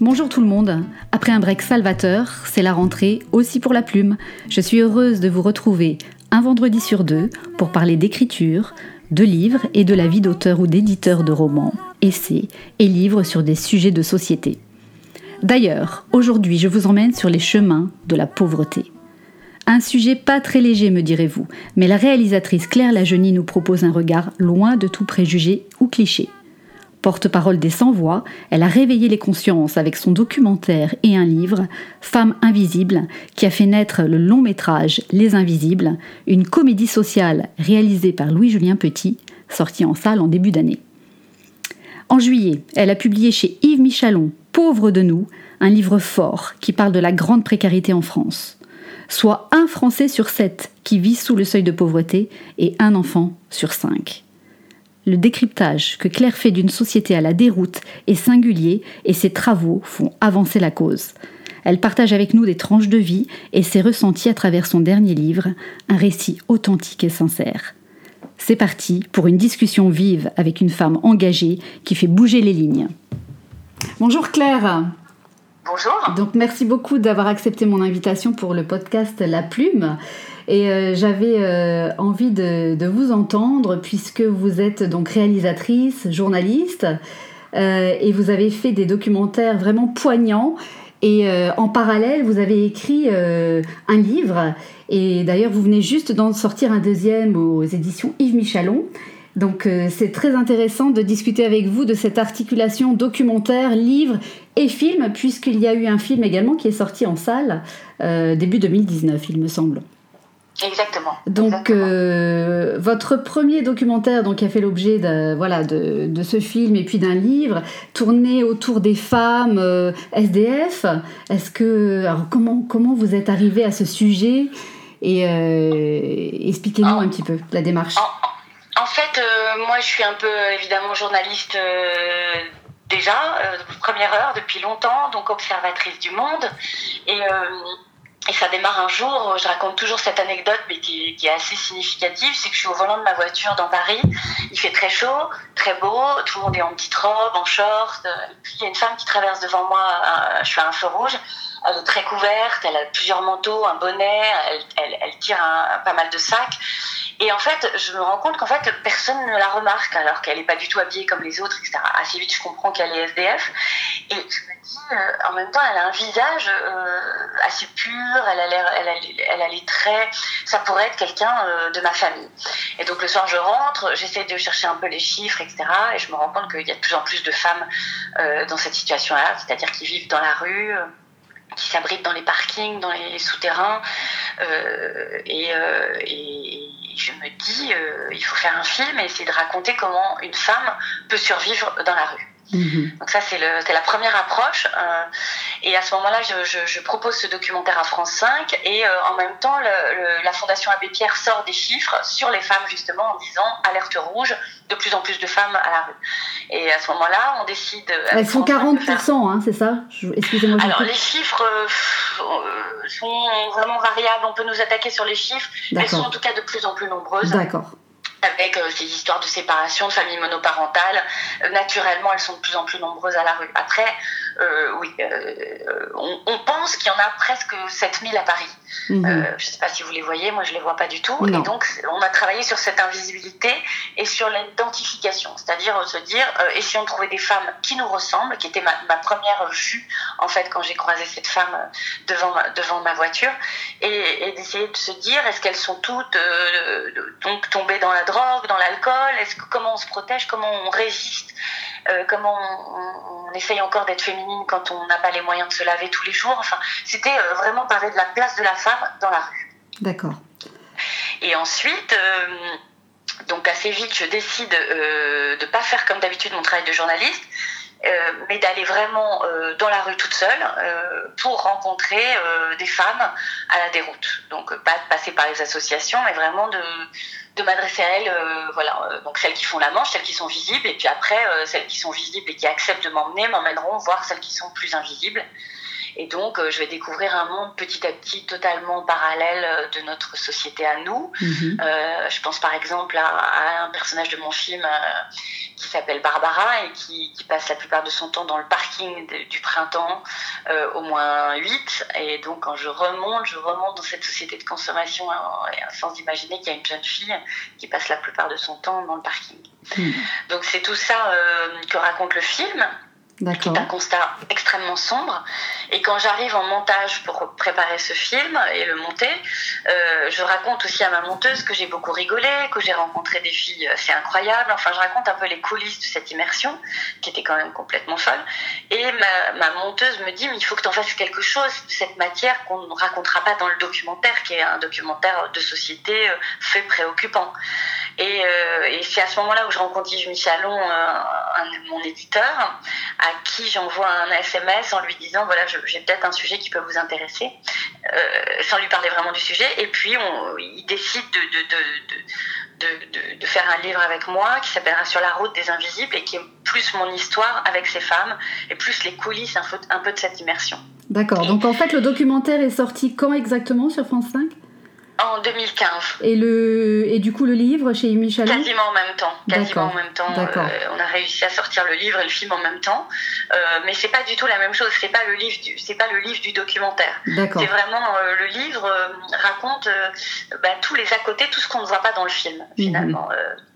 Bonjour tout le monde. Après un break salvateur, c'est la rentrée aussi pour la plume. Je suis heureuse de vous retrouver un vendredi sur deux pour parler d'écriture, de livres et de la vie d'auteur ou d'éditeur de romans, essais et livres sur des sujets de société. D'ailleurs, aujourd'hui, je vous emmène sur les chemins de la pauvreté. Un sujet pas très léger, me direz-vous, mais la réalisatrice Claire Lajeunie nous propose un regard loin de tout préjugé ou cliché. Porte-parole des sans-voix, elle a réveillé les consciences avec son documentaire et un livre, Femmes invisibles, qui a fait naître le long métrage Les Invisibles, une comédie sociale réalisée par Louis-Julien Petit, sortie en salle en début d'année. En juillet, elle a publié chez Yves Michalon, Pauvre de nous, un livre fort qui parle de la grande précarité en France. Soit un Français sur sept qui vit sous le seuil de pauvreté et un enfant sur cinq. Le décryptage que Claire fait d'une société à la déroute est singulier et ses travaux font avancer la cause. Elle partage avec nous des tranches de vie et ses ressentis à travers son dernier livre, un récit authentique et sincère. C'est parti pour une discussion vive avec une femme engagée qui fait bouger les lignes. Bonjour Claire. Bonjour. Donc merci beaucoup d'avoir accepté mon invitation pour le podcast La Plume. Et euh, j'avais euh, envie de, vous entendre puisque vous êtes donc réalisatrice, journaliste euh, et vous avez fait des documentaires vraiment poignants. Et en parallèle, vous avez écrit un livre. Et d'ailleurs, vous venez juste d'en sortir un deuxième aux éditions Yves Michalon. Donc c'est très intéressant de discuter avec vous de cette articulation documentaire, livre et film, puisqu'il y a eu un film également qui est sorti en salle début 2019, il me semble. Exactement. Donc, euh, votre premier documentaire donc, qui a fait l'objet de, voilà, de, de, ce film et puis d'un livre tourné autour des femmes euh, SDF. Est-ce que. Alors, comment, comment vous êtes arrivé à ce sujet? Et euh, expliquez-nous un petit peu la démarche. En, en fait, moi, je suis un peu évidemment journaliste déjà, première heure, depuis longtemps, donc observatrice du monde. Et ça démarre un jour, je raconte toujours cette anecdote, mais qui, est assez significative, c'est que je suis au volant de ma voiture dans Paris, il fait très chaud, très beau, tout le monde est en petite robe, en short, et puis il y a une femme qui traverse devant moi, je suis à un feu rouge, elle est très couverte, elle a plusieurs manteaux, un bonnet, elle tire un, pas mal de sacs, et en fait, je me rends compte qu'en fait, personne ne la remarque, alors qu'elle n'est pas du tout habillée comme les autres, etc. Assez vite, je comprends qu'elle est SDF. Et je me dis, euh, en même temps, elle a un visage euh, assez pur, elle a, l'air, elle, a, elle a les traits, ça pourrait être quelqu'un euh, de ma famille. Et donc le soir, je rentre, j'essaie de chercher un peu les chiffres, etc. Et je me rends compte qu'il y a de plus en plus de femmes euh, dans cette situation-là, c'est-à-dire qui vivent dans la rue qui s'abritent dans les parkings, dans les souterrains. Euh, et, euh, et, je me dis, euh, il faut faire un film et essayer de raconter comment une femme peut survivre dans la rue. Mhm. Donc ça, c'est la première approche. Euh, et à ce moment-là, je, je, je, propose ce documentaire à France 5 et euh, en même temps, le, le, la Fondation Abbé Pierre sort des chiffres sur les femmes justement en disant alerte rouge, de plus en plus de femmes à la rue. Et à ce moment-là, on décide. Elles sont 40%, hein, c'est ça? Excusez-moi. Alors les chiffres euh, sont vraiment variables. On peut nous attaquer sur les chiffres. Elles sont en tout cas de plus en plus nombreuses. D'accord avec euh, ces histoires de séparation, de familles monoparentales. Euh, naturellement, elles sont de plus en plus nombreuses à la rue. Après, euh, oui, on, on, pense qu'il y en a presque 7000 à Paris. Mmh. Euh, je ne sais pas si vous les voyez, moi je ne les vois pas du tout. Non. Et donc, on a travaillé sur cette invisibilité et sur l'identification, c'est-à-dire se dire, et si on trouvait des femmes qui nous ressemblent, qui était ma, ma première vue, en fait, quand j'ai croisé cette femme devant ma, devant ma voiture, et, et d'essayer de se dire, est-ce qu'elles sont toutes donc tombées dans la drogue, dans l'alcool, est-ce que comment on se protège, comment on résiste? Euh, comment on, on, essaye encore d'être féminine quand on n'a pas les moyens de se laver tous les jours. Enfin, c'était euh, vraiment parler de la place de la femme dans la rue. D'accord. Et ensuite, euh, donc assez vite, je décide de ne pas faire comme d'habitude mon travail de journaliste. Euh, mais d'aller vraiment euh, dans la rue toute seule euh, pour rencontrer des femmes à la déroute. Donc pas de passer par les associations, mais vraiment de, de m'adresser à elles, voilà, donc celles qui font la manche, celles qui sont visibles, et puis après celles qui sont visibles et qui acceptent de m'emmener m'emmèneront voir celles qui sont plus invisibles. Et donc, je vais découvrir un monde petit à petit totalement parallèle de notre société à nous. Mhm. je pense par exemple à, un personnage de mon film qui s'appelle Barbara et qui, passe la plupart de son temps dans le parking du printemps, au moins 8. Et donc, quand je remonte, je remonte dans cette société de consommation sans imaginer qu'il y a une jeune fille qui passe la plupart de son temps dans le parking. Hmm. Donc c'est tout ça euh, que raconte le film qui est un constat extrêmement sombre. Et quand j'arrive en montage pour préparer ce film et le monter, euh, je raconte aussi à ma monteuse que j'ai beaucoup rigolé, que j'ai rencontré des filles assez incroyables. Enfin, je raconte un peu les coulisses de cette immersion, qui était quand même complètement folle. Et ma, ma monteuse me dit, mais il faut que tu en fasses quelque chose de cette matière qu'on ne racontera pas dans le documentaire, qui est un documentaire de société euh, fait préoccupant. Et, euh, et c'est à ce moment-là où je rencontre Yves Michalon, euh, un, mon éditeur, à qui j'envoie un SMS en lui disant voilà, j'ai peut-être un sujet qui peut vous intéresser, euh, sans lui parler vraiment du sujet. Et puis, on, il décide de, de, de, de, faire un livre avec moi qui s'appellera Sur la route des invisibles et qui est plus mon histoire avec ces femmes et plus les coulisses un un peu de cette immersion. D'accord. Donc en fait, le documentaire est sorti quand exactement sur France 5 en 2015. Et, le, et du coup, le livre chez Michel Quasiment en même temps. Quasiment en même temps. Euh, on a réussi à sortir le livre et le film en même temps. Euh, mais c'est pas du tout la même chose. C'est pas le livre du, c'est pas le livre du documentaire. C'est vraiment euh, le livre euh, raconte bah, tous les à côté, tout ce qu'on ne voit pas dans le film mhm. finalement.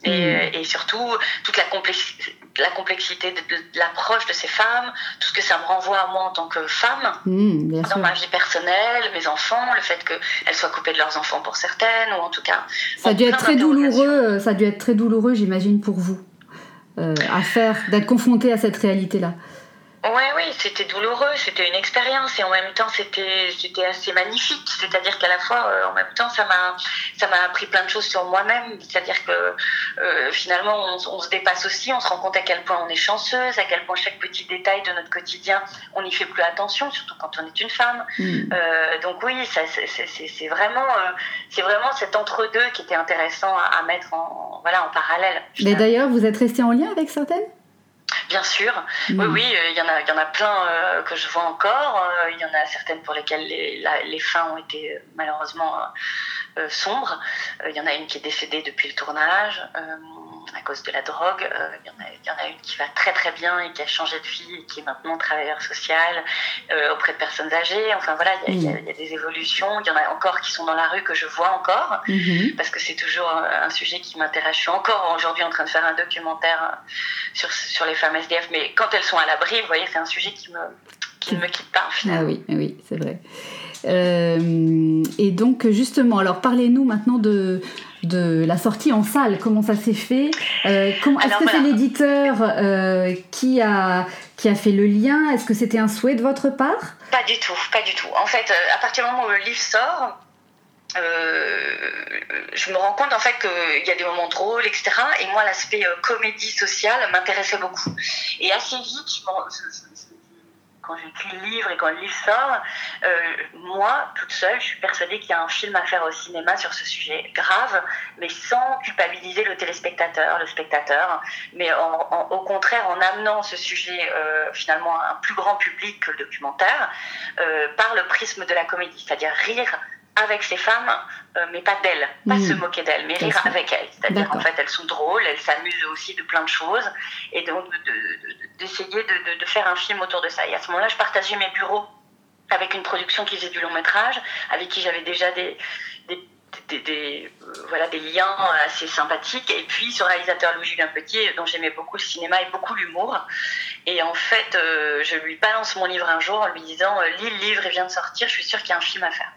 Et, mhm. et, surtout toute la complexité la complexité de, l'approche de ces femmes, tout ce que ça me renvoie à moi en tant que femme, mhm, dans ma vie personnelle, mes enfants, le fait qu'elles soient coupées de leurs enfants pour certaines, ou en tout cas. Ça a dû être très douloureux, ça a dû être très douloureux, j'imagine, pour vous, euh, à faire, d'être confronté à cette réalité-là. Oui, oui, c'était douloureux, c'était une expérience et en même temps c'était c'était assez magnifique. C'est-à-dire qu'à la fois, euh, en même temps, ça m'a ça m'a appris plein de choses sur moi-même. C'est-à-dire que euh, finalement, on, se dépasse aussi, on se rend compte à quel point on est chanceuse, à quel point chaque petit détail de notre quotidien, on n'y fait plus attention, surtout quand on est une femme. Mm. Euh, donc oui, c'est vraiment c'est vraiment cet entre-deux qui était intéressant à, mettre en voilà en parallèle. Mais d'ailleurs, vous êtes resté en lien avec certaines? Bien sûr, oui, mm. oui, euh, il y en a, il y en a plein euh, que je vois encore. Euh, il y en a certaines pour lesquelles les, les fins ont été malheureusement sombres. Il y en a une qui est décédée depuis le tournage à cause de la drogue. Euh, il y, en a une qui va très très bien et qui a changé de vie et qui est maintenant travailleur social euh, auprès de personnes âgées. Enfin voilà, il y, a des évolutions. Il y en a encore qui sont dans la rue que je vois encore mhm. parce que c'est toujours un sujet qui m'intéresse. Je suis encore aujourd'hui en train de faire un documentaire sur, sur les femmes SDF, mais quand elles sont à l'abri, vous voyez, c'est un sujet qui, me, qui ne me quitte pas finalement. Ah oui, oui, c'est vrai. Euh, et donc justement, alors parlez-nous maintenant de, de la sortie en salle, comment ça s'est fait? Euh, Est-ce que c'est l'éditeur euh, qui, a, qui a fait le lien? Est-ce que c'était un souhait de votre part? Pas du tout, pas du tout. En fait, à partir du moment où le livre sort, je me rends compte en fait qu'il y a des moments drôles, etc. Et moi, l'aspect comédie sociale m'intéressait beaucoup. Et assez vite, je, quand j'écris le livre et quand le livre sort, euh, moi, toute seule, je suis persuadée qu'il y a un film à faire au cinéma sur ce sujet grave, mais sans culpabiliser le téléspectateur, le spectateur, mais au contraire en amenant ce sujet euh, finalement à un plus grand public que le documentaire euh, par le prisme de la comédie, c'est-à-dire rire avec ces femmes, euh, mais pas d'elles, pas hmm. se moquer d'elles, mais rire avec elles. C'est-à-dire qu'en fait, elles sont drôles, elles s'amusent aussi de plein de choses, et donc d'essayer de, de, faire un film autour de ça. Et à ce moment-là, je partageais mes bureaux avec une production qui faisait du long métrage, avec qui j'avais déjà des, des, des, euh, voilà, des liens assez sympathiques. Et puis ce réalisateur Louis-Julien Petit, dont j'aimais beaucoup le cinéma et beaucoup l'humour. Et en fait, euh, je lui balance mon livre un jour en lui disant Lis le livre, il vient de sortir, je suis sûre qu'il y a un film à faire.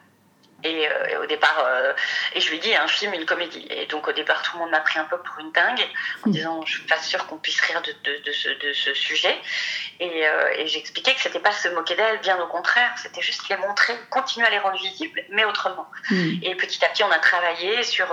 Et, euh, au départ, euh, et je lui dis un film, une comédie. Et donc au départ, tout le monde m'a pris un peu pour une dingue, en hmm. disant je suis pas sûre qu'on puisse rire de, de, de, ce, de ce, sujet. Et, euh, et j'expliquais que c'était pas se moquer d'elle, bien au contraire, c'était juste les montrer, continuer à les rendre visibles, mais autrement. Hmm. Et petit à petit, on a travaillé sur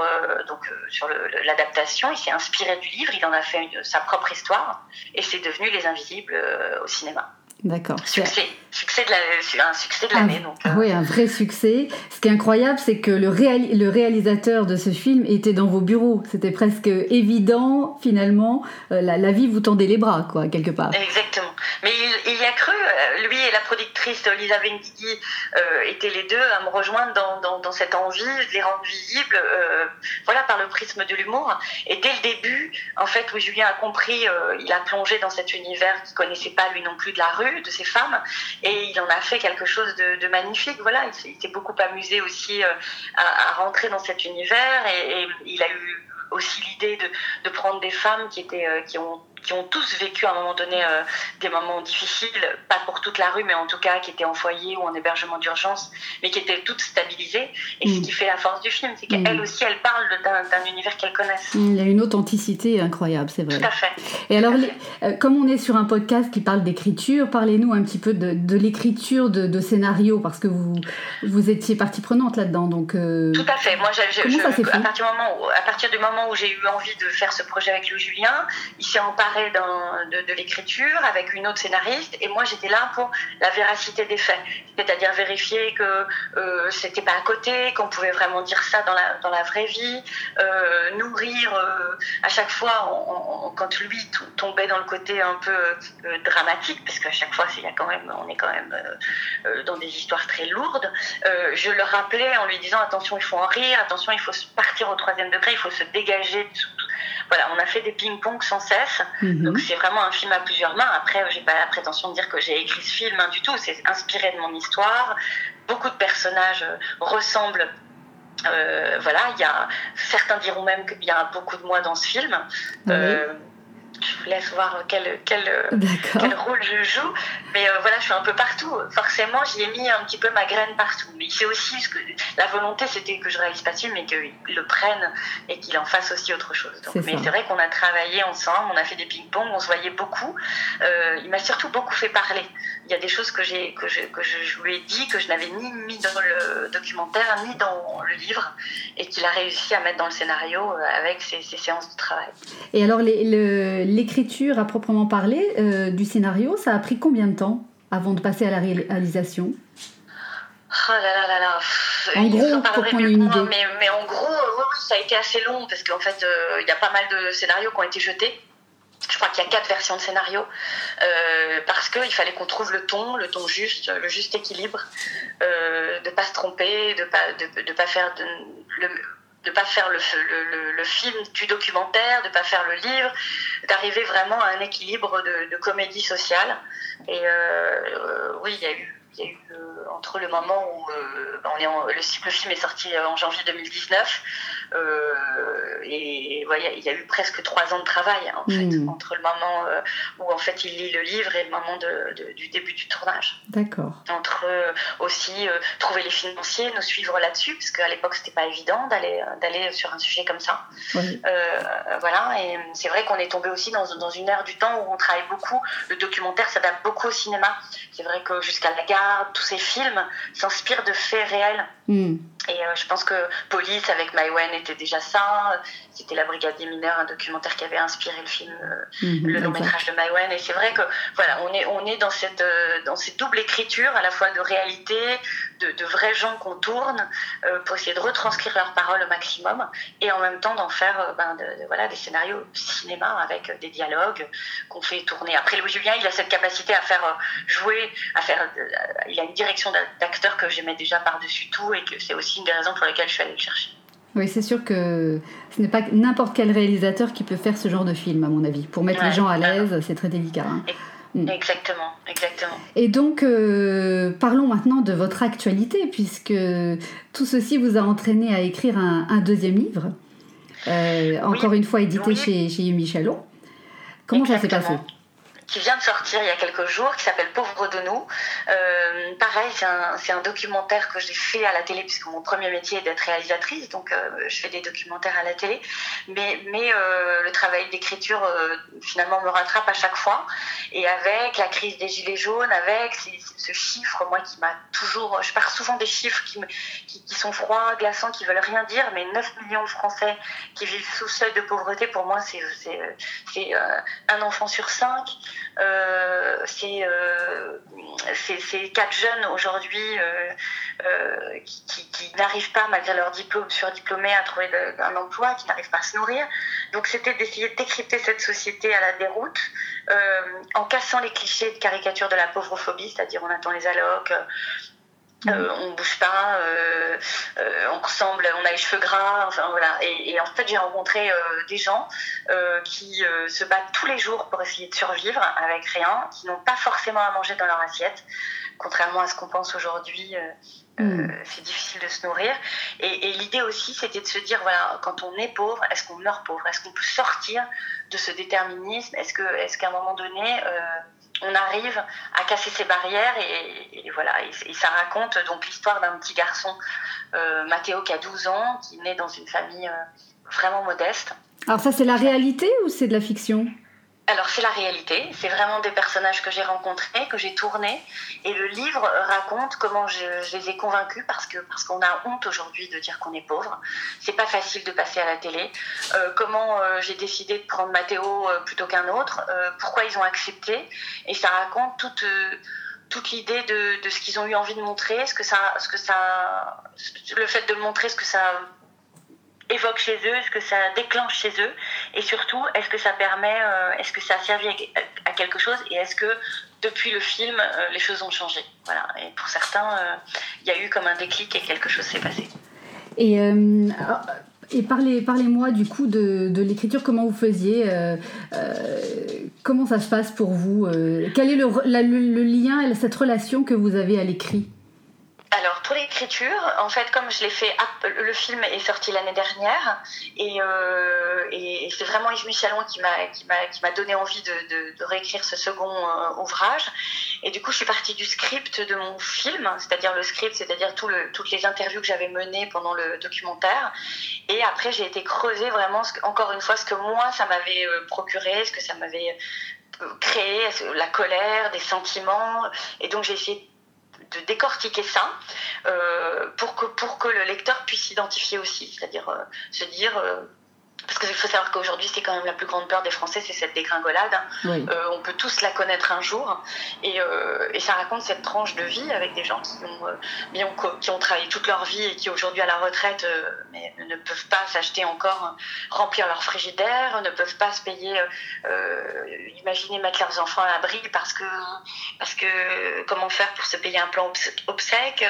donc sur l'adaptation. Il s'est inspiré du livre, il en a fait sa propre histoire, et c'est devenu Les Invisibles au cinéma. D'accord. Succès succès de un succès de l'année. Ah, oui, un vrai succès. Ce qui est incroyable, c'est que le, le, réalisateur de ce film était dans vos bureaux. C'était presque évident, finalement. La, vie vous tendait les bras, quoi, quelque part. Exactement. Mais il, y a cru, lui et la productrice Lisa Benguigui étaient les deux à me rejoindre dans, dans, cette envie de les rendre visibles, voilà, par le prisme de l'humour. Et dès le début, en fait, où Julien a compris, il a plongé dans cet univers qu'il connaissait pas lui non plus de la rue, de ces femmes, et il en a fait quelque chose de, magnifique. Voilà, il s'est beaucoup amusé aussi euh, à, rentrer dans cet univers et, il a eu aussi l'idée de, de, prendre des femmes qui étaient euh, qui ont qui ont tous vécu à un moment donné euh, des moments difficiles, pas pour toute la rue, mais en tout cas qui étaient en foyer ou en hébergement d'urgence, mais qui étaient toutes stabilisées. Et ce mm. qui fait la force du film, c'est qu'elle mm. aussi, elle parle d'un univers qu'elle connaisse. Mm, il y a une authenticité incroyable, c'est vrai. Tout à fait. Et alors, euh, comme on est sur un podcast qui parle d'écriture, parlez-nous un petit peu de, de l'écriture de, de scénario, parce que vous, vous étiez partie prenante là-dedans. Donc, euh, Tout à fait. Moi, je, Comment ça s'est fait? à partir, du moment où, à partir du moment où j'ai eu envie de faire ce projet avec Louis Julien, il s'est emparé de, de l'écriture avec une autre scénariste et moi j'étais là pour la véracité des faits, c'est-à-dire vérifier que euh, c'était pas à côté, qu'on pouvait vraiment dire ça dans la, dans la vraie vie, euh, nourrir euh, à chaque fois quand lui tombait dans le côté un peu euh, dramatique, parce qu'à chaque fois il y a quand même, on est quand même dans des histoires très lourdes, je le rappelais en lui disant attention il faut en rire, attention il faut partir au troisième degré, il faut se dégager de voilà, on a fait des ping-pong sans cesse. Mhm. Donc c'est vraiment un film à plusieurs mains. Après, j'ai pas la prétention de dire que j'ai écrit ce film hein, du tout. C'est inspiré de mon histoire. Beaucoup de personnages euh, ressemblent euh, voilà, il y a certains diront même qu'il y a beaucoup de moi dans ce film. Euh, je vous laisse voir quel, quel, quel rôle je joue. Mais euh, voilà, je suis un peu partout. Forcément, j'y ai mis un petit peu ma graine partout. Mais c'est aussi ce que la volonté, c'était que je réalise pas film, mais qu'il le prenne et qu'il en fasse aussi autre chose. mais c'est vrai qu'on a travaillé ensemble, on a fait des ping-pong, on se voyait beaucoup. Euh, il m'a surtout beaucoup fait parler. Il y a des choses que, j'ai, que, je, que je lui ai dit, que je n'avais ni mis dans le documentaire, ni dans le livre, et qu'il a réussi à mettre dans le scénario euh, avec ses, séances de travail. Et alors, le l'écriture à proprement parler euh, du scénario, ça a pris combien de temps avant de passer à la réalisation? Oh là là là là. En gros, pour prendre une idée. Mais, mais, en gros, oui, ça a été assez long parce qu'en fait, euh, il y a pas mal de scénarios qui ont été jetés. Je crois qu'il y a quatre versions de scénario euh, parce qu'il fallait qu'on trouve le ton, le ton juste, le juste équilibre, de ne pas se tromper, de pas de, de pas faire de, le, de pas faire le, le, film du documentaire, de pas faire le livre, d'arriver vraiment à un équilibre de, de comédie sociale. Et euh, euh oui, il y a eu y a eu euh, entre le moment où euh, on est le, le, film est sorti en janvier 2019 euh, et voilà, il y a eu presque trois ans de travail en fait, hmm. entre le moment où en fait il lit le livre et le moment de, du début du tournage. D'accord. Entre aussi trouver les financiers, nous suivre là-dessus parce qu'à l'époque c'était pas évident d'aller d'aller sur un sujet comme ça. voilà et c'est vrai qu'on est tombé aussi dans, dans une ère du temps où on travaille beaucoup. Le documentaire s'adapte beaucoup au cinéma. C'est vrai que jusqu'à la gare tous ces films s'inspirent de faits réels. Hmm. Et euh, je pense que Police avec Maïwen était déjà ça. C'était La Brigade des mineurs, un documentaire qui avait inspiré le film, euh, hmm, le long métrage de Maïwen. Et c'est vrai que voilà, on est, on est dans, cette, euh, dans cette double écriture, à la fois de réalité, de, de vrais gens qu'on tourne, pour essayer de retranscrire leurs paroles au maximum, et en même temps d'en faire ben, de, voilà, des scénarios cinéma avec des dialogues qu'on fait tourner. Après, Louis Julien, il a cette capacité à faire jouer, à faire il a une direction d'acteur que j'aimais déjà par-dessus tout et que c'est aussi une des raisons pour lesquelles je suis allée le chercher. Oui, c'est sûr que ce n'est pas n'importe quel réalisateur qui peut faire ce genre de film, à mon avis. Pour mettre les gens à l'aise, c'est très délicat. Hein. Mm. Exactement, exactement. Et donc, euh, parlons maintenant de votre actualité, puisque tout ceci vous a entraîné à écrire un, deuxième livre, euh, encore une fois édité chez, chez Yumi Comment ça s'est passé? qui vient de sortir il y a quelques jours, qui s'appelle Pauvre de nous. Euh, pareil, c'est un, un, documentaire que j'ai fait à la télé, puisque mon premier métier est d'être réalisatrice, donc euh, je fais des documentaires à la télé. Mais, mais euh, le travail d'écriture, euh, finalement, me rattrape à chaque fois. Et avec la crise des Gilets jaunes, avec ce chiffre, moi, qui m'a toujours... Je pars souvent des chiffres qui, me, qui, qui, sont froids, glaçants, qui veulent rien dire, mais 9 millions de Français qui vivent sous seuil de pauvreté, pour moi, c'est euh, un enfant sur cinq. Euh, ces, euh, quatre jeunes aujourd'hui euh, qui, n'arrivent pas, malgré leur diplôme, surdiplômés, à trouver un emploi, qui n'arrivent pas à se nourrir. Donc c'était d'essayer de décrypter cette société à la déroute en cassant les clichés de caricature de la pauvrophobie, c'est-à-dire on attend les allocs, euh, on bouge pas, euh, euh, on ressemble, on a les cheveux gras, enfin voilà. Et, en fait, j'ai rencontré des gens qui se battent tous les jours pour essayer de survivre avec rien, qui n'ont pas forcément à manger dans leur assiette, contrairement à ce qu'on pense aujourd'hui. Mm. c'est difficile de se nourrir. Et, l'idée aussi, c'était de se dire, voilà, quand on est pauvre, est-ce qu'on meurt pauvre? Est-ce qu'on peut sortir de ce déterminisme? Est-ce qu'à un moment donné, on arrive à casser ces barrières et, voilà et, ça raconte donc l'histoire d'un petit garçon euh, Mathéo qui a 12 ans qui naît dans une famille euh, vraiment modeste. Alors ça c'est la réalité ou c'est de la fiction? Alors c'est la réalité, c'est vraiment des personnages que j'ai rencontrés, que j'ai tournés, et le livre raconte comment je, les ai convaincus parce que parce qu'on a honte aujourd'hui de dire qu'on est pauvre. C'est pas facile de passer à la télé. Euh, comment euh, j'ai décidé de prendre Mathéo euh, plutôt qu'un autre. pourquoi ils ont accepté Et ça raconte toute l'idée de, de, ce qu'ils ont eu envie de montrer, ce que ça, ce que ça, le fait de le montrer, ce que ça évoque chez eux, est-ce que ça déclenche chez eux, et surtout, est-ce que ça permet, euh, est-ce que ça a servi à, quelque chose, et est-ce que depuis le film, euh, les choses ont changé. Voilà. Et pour certains, euh, il y a eu comme un déclic et quelque chose s'est passé. Et, et parlez, parlez-moi du coup de, de l'écriture, comment vous faisiez, comment ça se passe pour vous, quel est le, le lien et cette relation que vous avez à l'écrit? Alors pour l'écriture, en fait, comme je l'ai fait, le film est sorti l'année dernière et, euh, c'est vraiment Yves Michalon qui m'a donné envie de, réécrire ce second euh, ouvrage. Et du coup, je suis partie du script de mon film, c'est-à-dire le script, c'est-à-dire toutes les interviews que j'avais menées pendant le documentaire. Et après, j'ai été creuser vraiment, ce encore une fois, ce que moi ça m'avait euh, procuré, ce que ça m'avait créé, la colère, des sentiments. Et donc j'ai essayé de décortiquer ça euh, pour, que, pour que le lecteur puisse s'identifier aussi, c'est-à-dire euh, se dire euh, parce qu'il faut savoir qu'aujourd'hui, c'est quand même la plus grande peur des Français, c'est cette dégringolade. Euh, on peut tous la connaître un jour. Et, euh, et, ça raconte cette tranche de vie avec des gens qui ont, euh, qui ont travaillé toute leur vie et qui aujourd'hui à la retraite mais ne peuvent pas s'acheter encore, remplir leur frigidaire, ne peuvent pas se payer, imaginez mettre leurs enfants à l'abri parce que, parce que comment faire pour se payer un plan obsèque,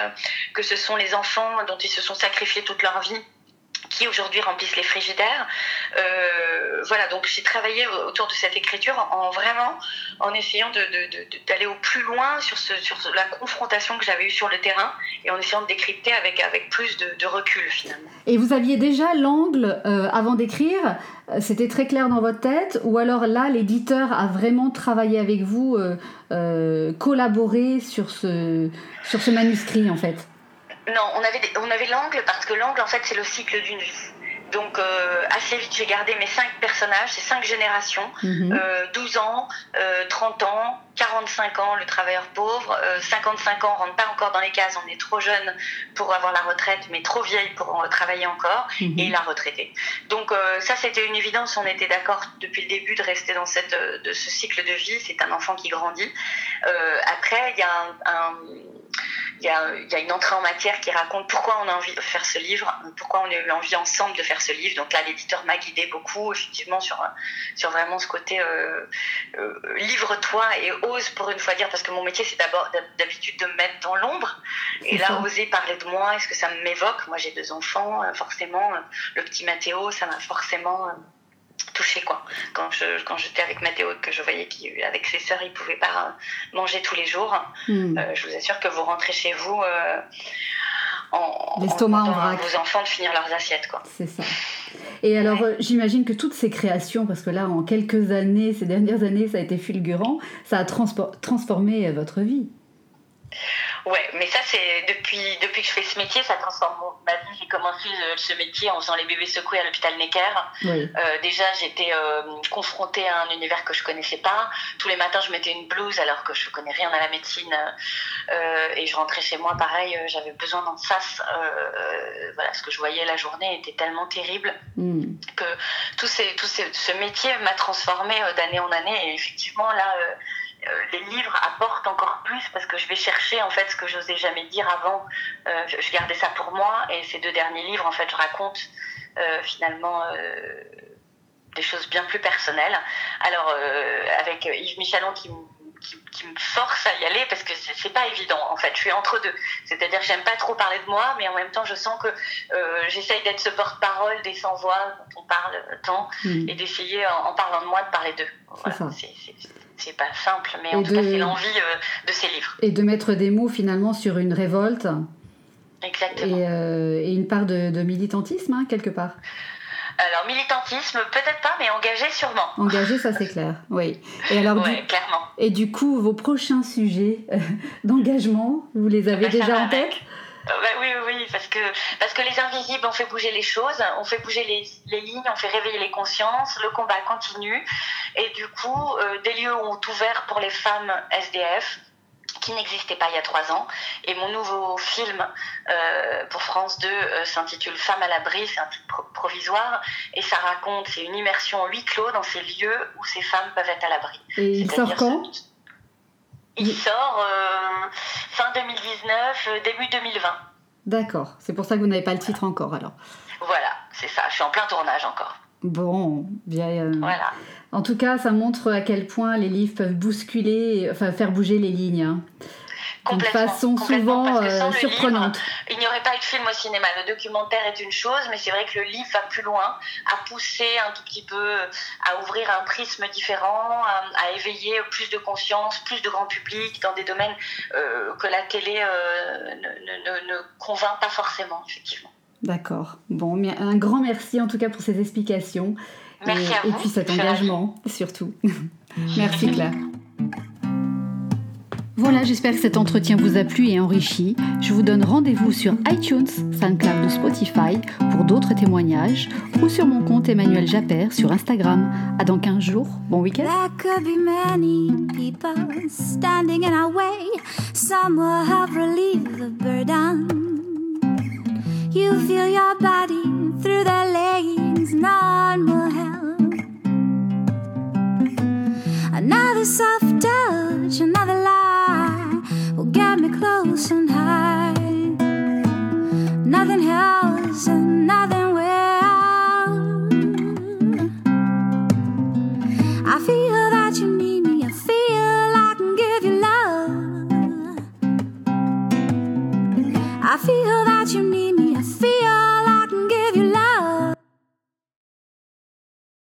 que ce sont les enfants dont ils se sont sacrifiés toute leur vie qui aujourd'hui remplissent les frigidaires. Euh, voilà, donc j'ai travaillé autour de cette écriture en, vraiment en essayant d'aller au plus loin sur, la confrontation que j'avais eue sur le terrain et en essayant de décrypter avec, avec plus de, recul finalement. Et vous aviez déjà l'angle euh, avant d'écrire euh, c'était très clair dans votre tête ou alors là l'éditeur a vraiment travaillé avec vous, collaboré sur ce, sur ce manuscrit en fait? Non, on avait, on avait l'angle parce que l'angle, en fait, c'est le cycle d'une vie. Donc euh, assez vite, j'ai gardé mes cinq personnages, ces cinq générations, 12 mhm. euh, ans, 30 euh, ans, 45 ans, le travailleur pauvre, 55 ans, on rentre pas encore dans les cases, on est trop jeune pour avoir la retraite, mais trop vieille pour travailler encore, mhm. et la retraitée. Donc ça, c'était une évidence, on était d'accord depuis le début de rester dans cette, de ce cycle de vie, c'est un enfant qui grandit. après, il y a un il y, a, il y, a, une entrée en matière qui raconte pourquoi on a envie de faire ce livre, pourquoi on a eu envie ensemble de faire ce livre. Donc là, l'éditeur m'a guidé beaucoup, effectivement, sur, sur vraiment ce côté euh, euh, livre-toi et ose pour une fois dire, parce que mon métier, c'est d'abord d'habitude de me mettre dans l'ombre. Et là, oser parler de moi, est-ce que ça m'évoque? Moi, j'ai deux enfants, euh, forcément. Le petit Mathéo, ça m'a forcément touché quoi. Quand je quand j'étais avec Mathéo que je voyais qu'avec ses sœurs il pouvait pas manger tous les jours, hmm. euh, je vous assure que vous rentrez chez vous euh, en, l'estomac en, vrac. vos enfants de finir leurs assiettes quoi. C'est ça. Et alors euh, j'imagine que toutes ces créations parce que là en quelques années, ces dernières années ça a été fulgurant, ça a transformé votre vie. Ouais, mais ça, c'est depuis, depuis que je fais ce métier, ça transforme ma vie. J'ai commencé euh, ce métier en faisant les bébés secoués à l'hôpital Necker. Euh, déjà, j'étais euh, confrontée à un univers que je connaissais pas. Tous les matins, je mettais une blouse alors que je connais rien à la médecine. et je rentrais chez moi, pareil, j'avais besoin d'un sas. voilà, ce que je voyais la journée était tellement terrible hmm. que tout, ces, tout ces, ce métier m'a transformée d'année en année. Et effectivement, là les livres apportent encore plus parce que je vais chercher en fait ce que je n'osais jamais dire avant. Euh, je gardais ça pour moi et ces deux derniers livres, en fait, je raconte euh, finalement des choses bien plus personnelles. Alors, avec Yves Michalon qui, qui, me force à y aller parce que c'est pas évident en fait. Je suis entre deux. C'est-à-dire que j'aime pas trop parler de moi, mais en même temps, je sens que j'essaye d'être ce porte-parole des sans-voix dont on parle tant hmm. et d'essayer en, parlant de moi de parler d'eux. Voilà, c'est c'est pas simple, mais en tout cas, c'est l'envie euh, de ces livres. Et de mettre des mots finalement sur une révolte. Exactement. Et, euh, une part de, militantisme, hein, quelque part. Alors, militantisme, peut-être pas, mais engagé sûrement. Engagé, ça c'est clair, oui. Et alors, clairement. Et du coup, vos prochains sujets euh, d'engagement, vous les avez bah, déjà en tête? Bah oui, oui, parce que, parce que les invisibles ont fait bouger les choses, ont fait bouger les, les lignes, ont fait réveiller les consciences, le combat continue. Et du coup, euh, des lieux ont ouvert pour les femmes SDF qui n'existaient pas il y a trois ans. Et mon nouveau film euh, pour France 2 euh, s'intitule Femmes à l'abri, c'est un titre provisoire, et ça raconte, c'est une immersion en huis clos dans ces lieux où ces femmes peuvent être à l'abri. Et il sort quand? Il sort fin 2019, début 2020. D'accord, c'est pour ça que vous n'avez pas le titre encore alors. Voilà, c'est ça, je suis en plein tournage encore. Bon, bien. Euh, voilà. En tout cas, ça montre à quel point les livres peuvent bousculer, enfin faire bouger les lignes. Hein. De façon souvent euh, surprenante. il n'y aurait pas eu de film au cinéma. Le documentaire est une chose, mais c'est vrai que le livre va plus loin, à pousser un tout petit peu, à ouvrir un prisme différent, à, éveiller plus de conscience, plus de grand public dans des domaines euh, que la télé ne, ne convainc pas forcément, effectivement. D'accord. Bon, un grand merci en tout cas pour ces explications. Merci et, à vous. et puis cet engagement surtout. merci Claire. Voilà, j'espère que cet entretien vous a plu et enrichi. Je vous donne rendez-vous sur iTunes, SoundCloud ou Spotify pour d'autres témoignages ou sur mon compte Emmanuel Japper sur Instagram. À dans 15 jours. Bon week-end. You feel your body through the leggings, none will help. Another soft touch, another lie get me close and high. Nothing else and nothing